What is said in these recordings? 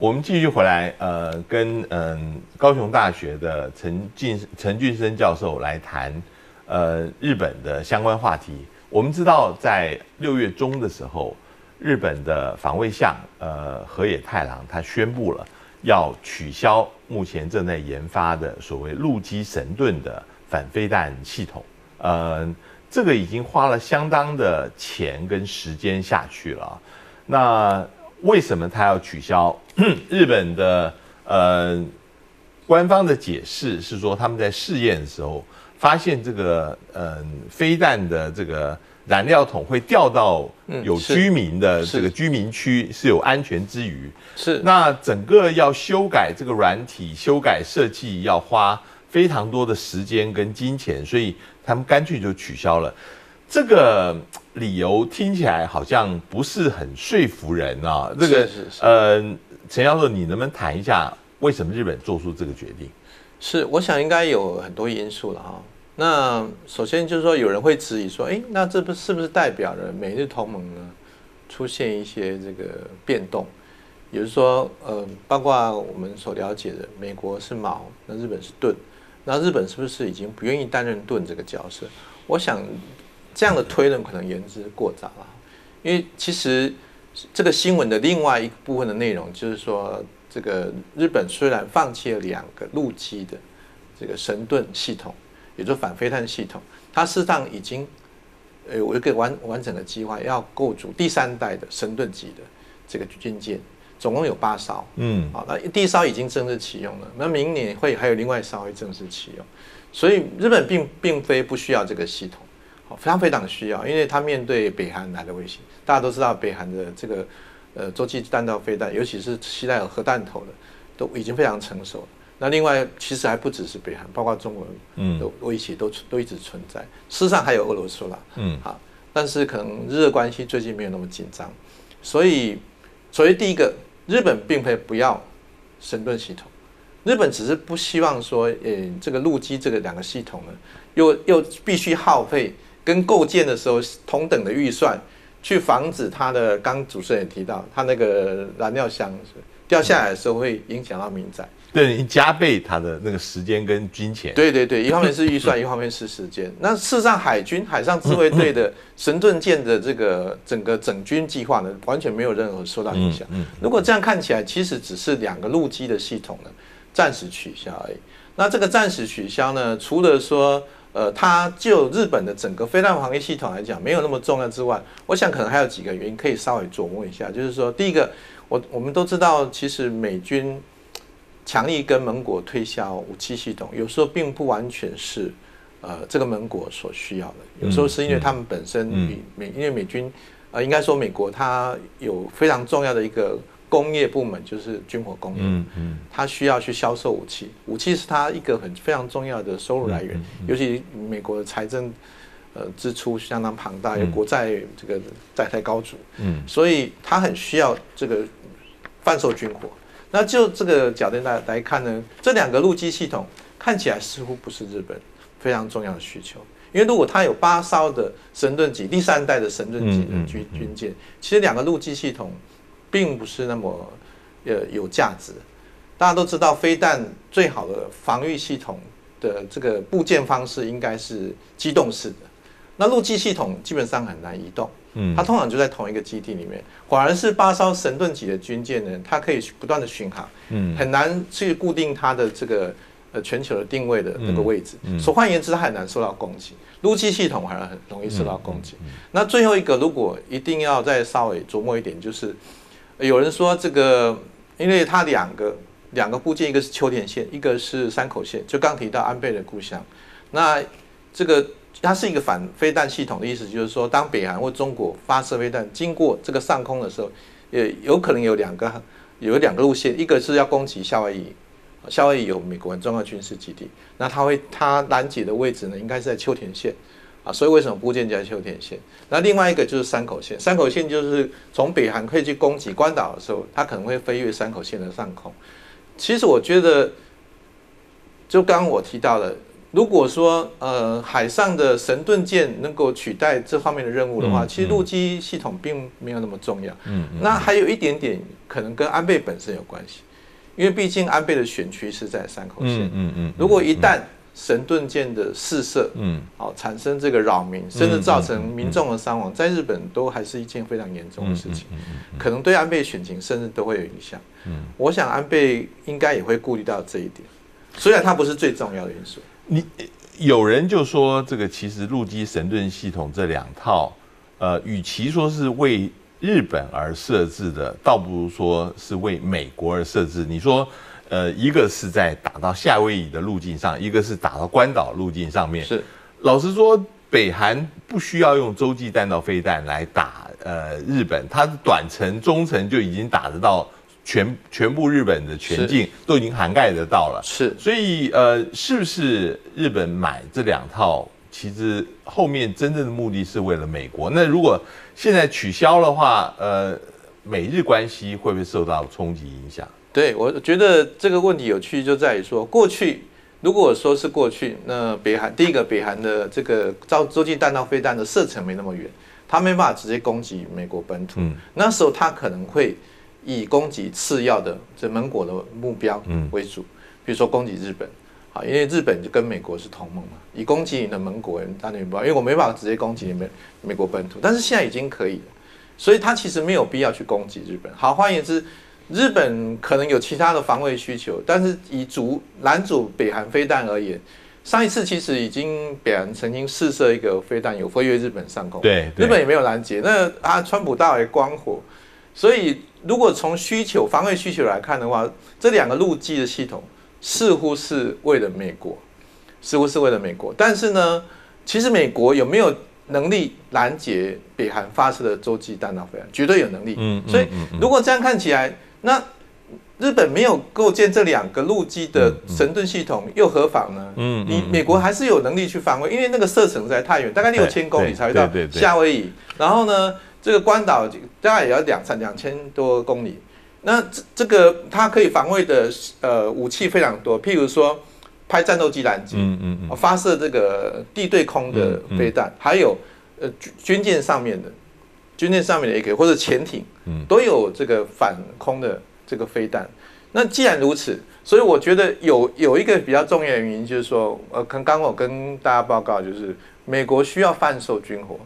我们继续回来，呃，跟嗯高雄大学的陈俊陈俊生教授来谈，呃，日本的相关话题。我们知道，在六月中的时候，日本的防卫相呃河野太郎他宣布了要取消目前正在研发的所谓陆基神盾的反飞弹系统。呃，这个已经花了相当的钱跟时间下去了。那为什么他要取消？日本的呃官方的解释是说，他们在试验的时候发现这个嗯飞弹的这个燃料桶会掉到有居民的这个居民区是有安全之余，是那整个要修改这个软体、修改设计要花非常多的时间跟金钱，所以他们干脆就取消了。这个理由听起来好像不是很说服人啊。这个呃。陈教授，你能不能谈一下为什么日本做出这个决定？是，我想应该有很多因素了哈。那首先就是说，有人会质疑说，哎，那这不是不是代表了美日同盟呢出现一些这个变动？也就是说，呃，包括我们所了解的，美国是矛，那日本是盾，那日本是不是已经不愿意担任盾这个角色？我想这样的推论可能言之过早了，因为其实。这个新闻的另外一部分的内容就是说，这个日本虽然放弃了两个陆基的这个神盾系统，也就反飞弹系统，它事实上已经呃有一个完完整的计划，要构筑第三代的神盾级的这个军舰，总共有八艘。嗯，好，那第一艘已经正式启用了，那明年会还有另外一艘会正式启用，所以日本并并非不需要这个系统。非常非常需要，因为它面对北韩来的威胁，大家都知道北韩的这个呃洲际弹道飞弹，尤其是携带有核弹头的，都已经非常成熟了。那另外其实还不只是北韩，包括中国的威胁都都一直存在。事实上还有俄罗斯啦，嗯，好，但是可能日俄关系最近没有那么紧张，所以所以第一个，日本并非不要神盾系统，日本只是不希望说，呃，这个陆基这个两个系统呢，又又必须耗费。跟构建的时候同等的预算，去防止它的，刚主持人也提到，它那个燃料箱掉下来的时候会影响到民宅，对你，加倍它的那个时间跟金钱。对对对，一方面是预算，一方面是时间。那事实上，海军海上自卫队的神盾舰的这个整个整军计划呢，完全没有任何受到影响。如果这样看起来，其实只是两个陆基的系统呢，暂时取消而已。那这个暂时取消呢，除了说。呃，它就日本的整个飞弹防御系统来讲，没有那么重要之外，我想可能还有几个原因可以稍微琢磨一下。就是说，第一个，我我们都知道，其实美军强力跟盟国推销武器系统，有时候并不完全是呃这个盟国所需要的，有时候是因为他们本身比美，因为美军呃应该说美国它有非常重要的一个。工业部门就是军火工业，嗯嗯，他需要去销售武器，武器是它一个很非常重要的收入来源，尤其美国的财政呃支出相当庞大，有国债这个债台高筑，嗯，所以它很需要这个贩售军火。那就这个角度来来看呢，这两个陆基系统看起来似乎不是日本非常重要的需求，因为如果它有八艘的神盾级第三代的神盾级的军军舰，其实两个陆基系统。并不是那么呃有价值。大家都知道，飞弹最好的防御系统的这个部件方式应该是机动式的。那陆基系统基本上很难移动，嗯，它通常就在同一个基地里面。反而是八艘神盾级的军舰呢，它可以不断的巡航，嗯，很难去固定它的这个呃全球的定位的那个位置。所换言之，它很难受到攻击。陆基系统还是很容易受到攻击。那最后一个，如果一定要再稍微琢磨一点，就是。有人说这个，因为它两个两个部件，一个是秋田县，一个是山口县，就刚提到安倍的故乡。那这个它是一个反飞弹系统的意思，就是说，当北韩或中国发射飞弹经过这个上空的时候，也有可能有两个有两个路线，一个是要攻击夏威夷，夏威夷有美国很重要军事基地，那它会它拦截的位置呢，应该是在秋田县。啊，所以为什么部件加秋田线？那另外一个就是山口线，山口线就是从北韩可以去攻击关岛的时候，它可能会飞越山口线的上空。其实我觉得，就刚刚我提到的，如果说呃海上的神盾舰能够取代这方面的任务的话，其实陆基系统并没有那么重要。嗯，那还有一点点可能跟安倍本身有关系，因为毕竟安倍的选区是在山口县。嗯嗯。如果一旦神盾舰的试射，嗯，好产生这个扰民，甚至造成民众的伤亡，在日本都还是一件非常严重的事情，可能对安倍选情甚至都会有影响。嗯，我想安倍应该也会顾虑到这一点，虽然它不是最重要的因素。你有人就说，这个其实陆基神盾系统这两套，呃，与其说是为日本而设置的，倒不如说是为美国而设置。你说，呃，一个是在打到夏威夷的路径上，一个是打到关岛路径上面。是，老实说，北韩不需要用洲际弹道飞弹来打呃日本，它短程、中程就已经打得到。全全部日本的全境都已经涵盖得到了，是，所以呃，是不是日本买这两套，其实后面真正的目的是为了美国？那如果现在取消的话，呃，美日关系会不会受到冲击影响？对我觉得这个问题有趣就在于说，过去如果说是过去，那北韩第一个北韩的这个洲洲际弹道飞弹的射程没那么远，它没办法直接攻击美国本土，那时候它可能会。以攻击次要的这盟国的目标为主，比如说攻击日本，好，因为日本就跟美国是同盟嘛，以攻击你的盟国当目标，因为我没办法直接攻击你们美国本土，但是现在已经可以了，所以他其实没有必要去攻击日本。好，换言之，日本可能有其他的防卫需求，但是以阻拦阻北韩飞弹而言，上一次其实已经北韩曾经试射一个飞弹有飞越日本上空，对，日本也没有拦截，那啊，川普大为光火，所以。如果从需求防卫需求来看的话，这两个陆基的系统似乎是为了美国，似乎是为了美国。但是呢，其实美国有没有能力拦截北韩发射的洲际弹道飞弹？绝对有能力。嗯，所以如果这样看起来，那日本没有构建这两个陆基的神盾系统又何妨呢？嗯，你美国还是有能力去防卫，因为那个射程实在太远，大概六千公里才会到夏威夷。然后呢？这个关岛大概也要两三两千多公里，那这这个它可以防卫的呃武器非常多，譬如说拍战斗机拦截，嗯嗯嗯，发射这个地对空的飞弹，还有呃军军舰上面的军舰上面的也可以，或者潜艇，嗯，都有这个反空的这个飞弹。那既然如此，所以我觉得有有一个比较重要的原因就是说，呃，刚刚我跟大家报告就是。美国需要贩售军火，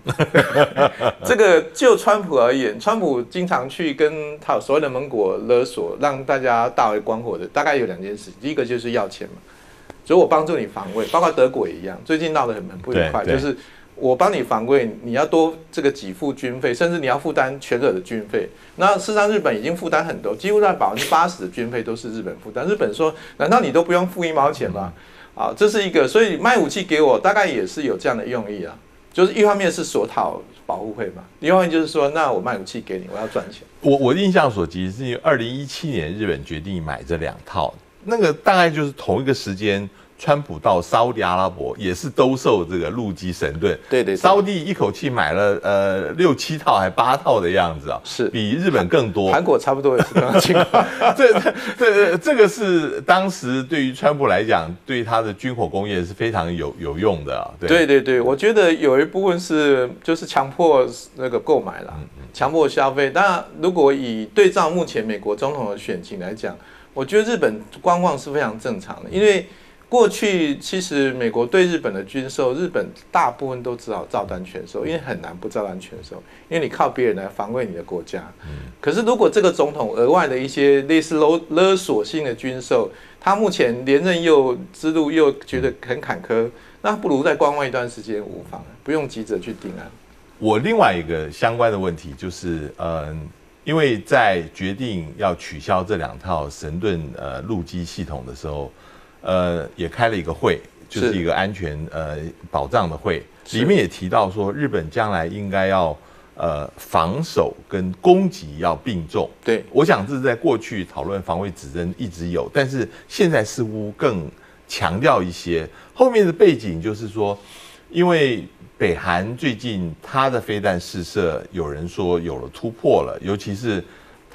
这个就川普而言，川普经常去跟他所谓的盟国勒索，让大家大为光火的，大概有两件事。第一个就是要钱嘛，所以我帮助你防卫，包括德国也一样，最近闹得很很不愉快，就是我帮你防卫，你要多这个给付军费，甚至你要负担全额的军费。那事实上，日本已经负担很多，几乎在百分之八十的军费都是日本负担。日本说，难道你都不用付一毛钱吗？啊，这是一个，所以卖武器给我，大概也是有这样的用意啊。就是一方面是索讨保护费嘛，另外就是说，那我卖武器给你，我要赚钱。我我印象所及，是因为二零一七年日本决定买这两套，那个大概就是同一个时间。川普到沙地阿拉伯也是兜售这个陆基神盾，对对，沙地一口气买了呃六七套还八套的样子啊，是比日本更多。韩国差不多也是这样情况。这这这这个是当时对于川普来讲，对他的军火工业是非常有有用的。对对对，我觉得有一部分是就是强迫那个购买了，强迫消费。那如果以对照目前美国总统的选情来讲，我觉得日本观望是非常正常的，因为。过去其实美国对日本的军售，日本大部分都只好照单全收，因为很难不照单全收，因为你靠别人来防卫你的国家。嗯。可是如果这个总统额外的一些类似勒勒索性的军售，他目前连任又之路又觉得很坎坷，那不如再观望一段时间无妨，不用急着去定案。我另外一个相关的问题就是，嗯，因为在决定要取消这两套神盾呃陆基系统的时候。呃，也开了一个会，就是一个安全呃保障的会，里面也提到说，日本将来应该要呃防守跟攻击要并重。对，我想这是在过去讨论防卫指针一直有，但是现在似乎更强调一些。后面的背景就是说，因为北韩最近它的飞弹试射，有人说有了突破了，尤其是。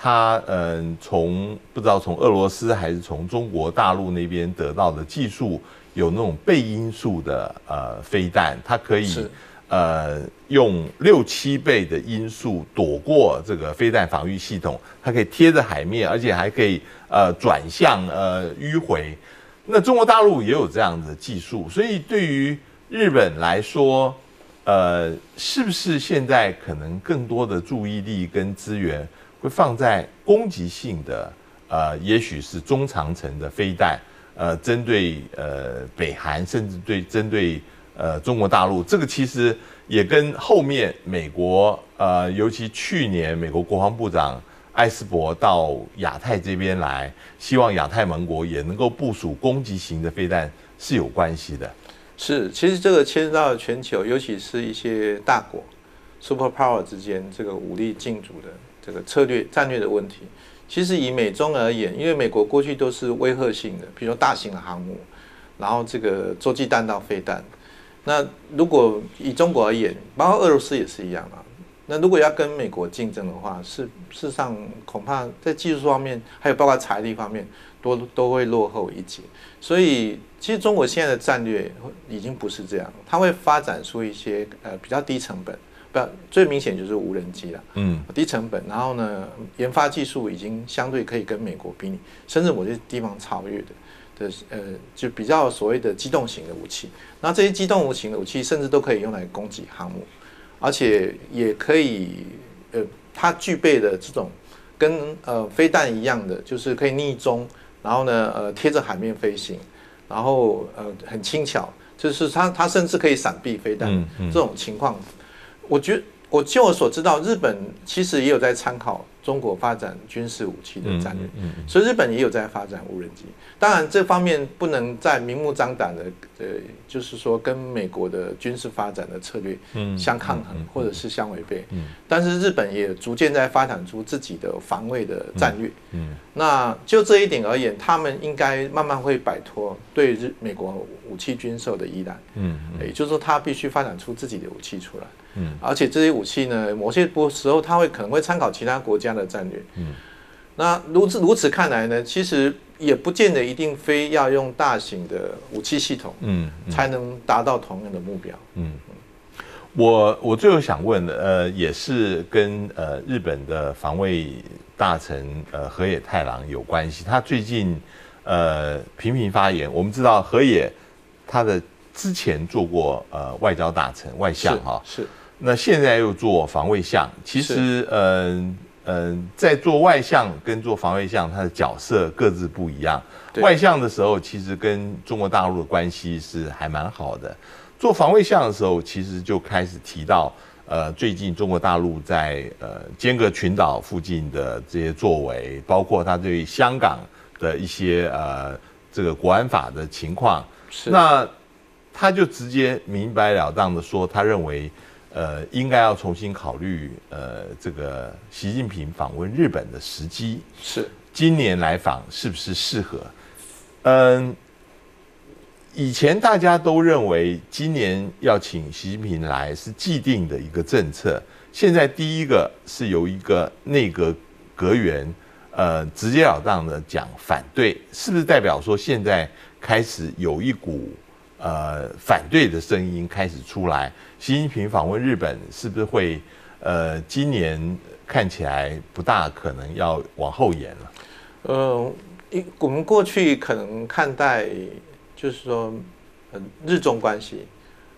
他嗯，从不知道从俄罗斯还是从中国大陆那边得到的技术，有那种倍音速的呃飞弹，它可以呃用六七倍的音速躲过这个飞弹防御系统，它可以贴着海面，而且还可以呃转向呃迂回。那中国大陆也有这样的技术，所以对于日本来说，呃，是不是现在可能更多的注意力跟资源会放在攻击性的？呃，也许是中长程的飞弹，呃，针对呃北韩，甚至对针对呃中国大陆，这个其实也跟后面美国呃，尤其去年美国国防部长艾斯伯到亚太这边来，希望亚太盟国也能够部署攻击型的飞弹是有关系的。是，其实这个牵涉到全球，尤其是一些大国 super power 之间这个武力竞逐的这个策略战略的问题。其实以美中而言，因为美国过去都是威吓性的，比如说大型的航母，然后这个洲际弹道飞弹。那如果以中国而言，包括俄罗斯也是一样啊。那如果要跟美国竞争的话，是事实上恐怕在技术方面，还有包括财力方面，都都会落后一截。所以，其实中国现在的战略已经不是这样，它会发展出一些呃比较低成本。不，最明显就是无人机了，嗯，低成本，然后呢，研发技术已经相对可以跟美国比拟，甚至某些地方超越的的，呃，就比较所谓的机动型的武器。那这些机动型的武器，甚至都可以用来攻击航母，而且也可以，呃，它具备的这种跟呃飞弹一样的，就是可以逆中，然后呢，呃，贴着海面飞行，然后呃很轻巧，就是它它甚至可以闪避飞弹这种情况。我觉，我就我所知道，日本其实也有在参考中国发展军事武器的战略，所以日本也有在发展无人机。当然，这方面不能在明目张胆的，呃，就是说跟美国的军事发展的策略相抗衡，或者是相违背。但是日本也逐渐在发展出自己的防卫的战略。嗯那就这一点而言，他们应该慢慢会摆脱对日美国武器军售的依赖。嗯，也就是说，他必须发展出自己的武器出来。嗯，而且这些武器呢，某些不时候他会可能会参考其他国家的战略。嗯，那如此如此看来呢，其实也不见得一定非要用大型的武器系统，嗯，才能达到同样的目标。嗯，我我最后想问的，呃，也是跟呃日本的防卫大臣呃河野太郎有关系。他最近呃频频发言，我们知道河野他的之前做过呃外交大臣外相哈是。那现在又做防卫相，其实，嗯嗯，在做外相跟做防卫相，他的角色各自不一样。外相的时候，其实跟中国大陆的关系是还蛮好的；做防卫相的时候，其实就开始提到，呃，最近中国大陆在呃尖阁群岛附近的这些作为，包括他对香港的一些呃这个国安法的情况。是。那他就直接明白了当的说，他认为。呃，应该要重新考虑呃，这个习近平访问日本的时机是今年来访是不是适合？嗯，以前大家都认为今年要请习近平来是既定的一个政策，现在第一个是由一个内阁阁员呃直截了当的讲反对，是不是代表说现在开始有一股？呃，反对的声音开始出来。习近平访问日本是不是会，呃，今年看起来不大可能要往后延了？呃，一我们过去可能看待就是说，呃，日中关系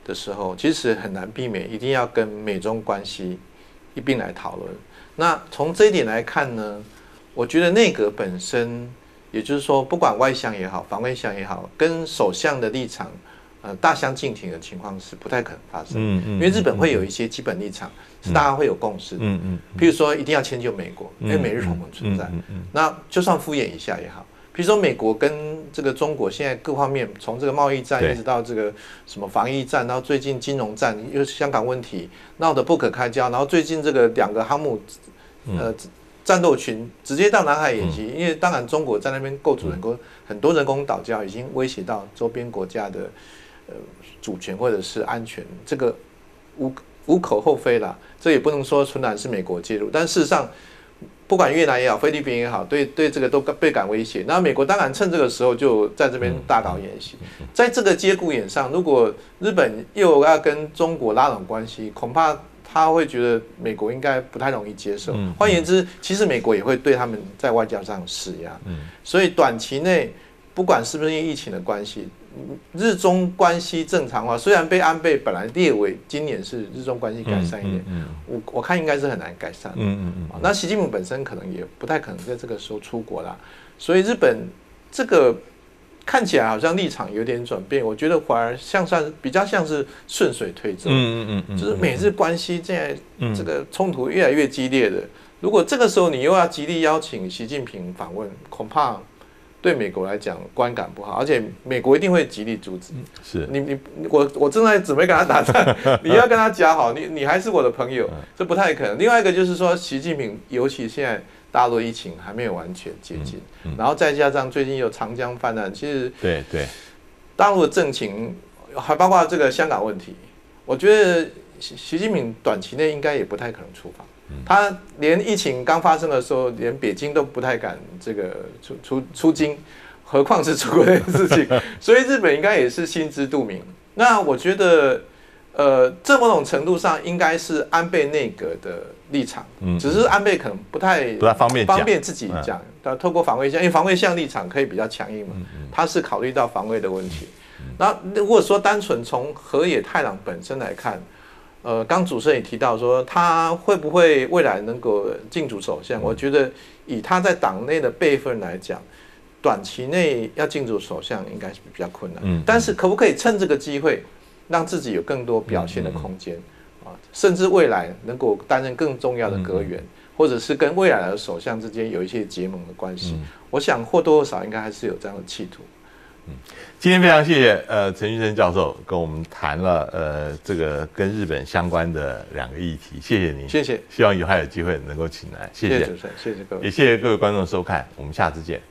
的时候，其实很难避免一定要跟美中关系一并来讨论。那从这一点来看呢，我觉得内阁本身，也就是说，不管外相也好，防卫相也好，跟首相的立场。呃，大相径庭的情况是不太可能发生，嗯嗯，因为日本会有一些基本立场是大家会有共识，嗯嗯，譬如说一定要迁就美国，因为美日同盟存在，嗯嗯，那就算敷衍一下也好，比如说美国跟这个中国现在各方面，从这个贸易战一直到这个什么防疫战，然后最近金融战又是香港问题闹得不可开交，然后最近这个两个航母，呃，战斗群直接到南海演习，因为当然中国在那边构筑人工很多人工岛礁，已经威胁到周边国家的。呃，主权或者是安全，这个无无可厚非啦。这也不能说纯然是美国介入，但事实上，不管越南也好，菲律宾也好，对对这个都倍感威胁。那美国当然趁这个时候就在这边大搞演习，在这个节骨眼上，如果日本又要跟中国拉拢关系，恐怕他会觉得美国应该不太容易接受。换言之，其实美国也会对他们在外交上施压。所以短期内，不管是不是因为疫情的关系。日中关系正常化，虽然被安倍本来列为今年是日中关系改善一点，我我看应该是很难改善。嗯嗯嗯。那习近平本身可能也不太可能在这个时候出国啦，所以日本这个看起来好像立场有点转变，我觉得反而像算比较像是顺水推舟。嗯嗯嗯。就是美日关系现在这个冲突越来越激烈的，如果这个时候你又要极力邀请习近平访问，恐怕。对美国来讲观感不好，而且美国一定会极力阻止。是你你我我正在准备跟他打仗，你要跟他讲好，你你还是我的朋友，这不太可能。另外一个就是说，习近平尤其现在大陆疫情还没有完全接近，然后再加上最近有长江泛滥，其实对对，大陆的政情还包括这个香港问题，我觉得习习近平短期内应该也不太可能出访。他连疫情刚发生的时候，连北京都不太敢这个出出出京，何况是出国这件事情。所以日本应该也是心知肚明。那我觉得，呃，这某种程度上应该是安倍内阁的立场，只是安倍可能不太不太方便方便自己讲。他透过防卫相，因为防卫相立场可以比较强硬嘛，他是考虑到防卫的问题。那如果说单纯从河野太郎本身来看，呃，刚主持人也提到说，他会不会未来能够进驻首相？我觉得以他在党内的辈分来讲，短期内要进驻首相应该是比较困难。嗯，但是可不可以趁这个机会，让自己有更多表现的空间啊？甚至未来能够担任更重要的阁员，或者是跟未来的首相之间有一些结盟的关系？我想或多或少应该还是有这样的企图。嗯，今天非常谢谢呃陈玉生教授跟我们谈了呃这个跟日本相关的两个议题，谢谢您，谢谢，希望以后还有机会能够请来，谢谢。主持人，谢谢各位，也谢谢各位观众收看，我们下次见。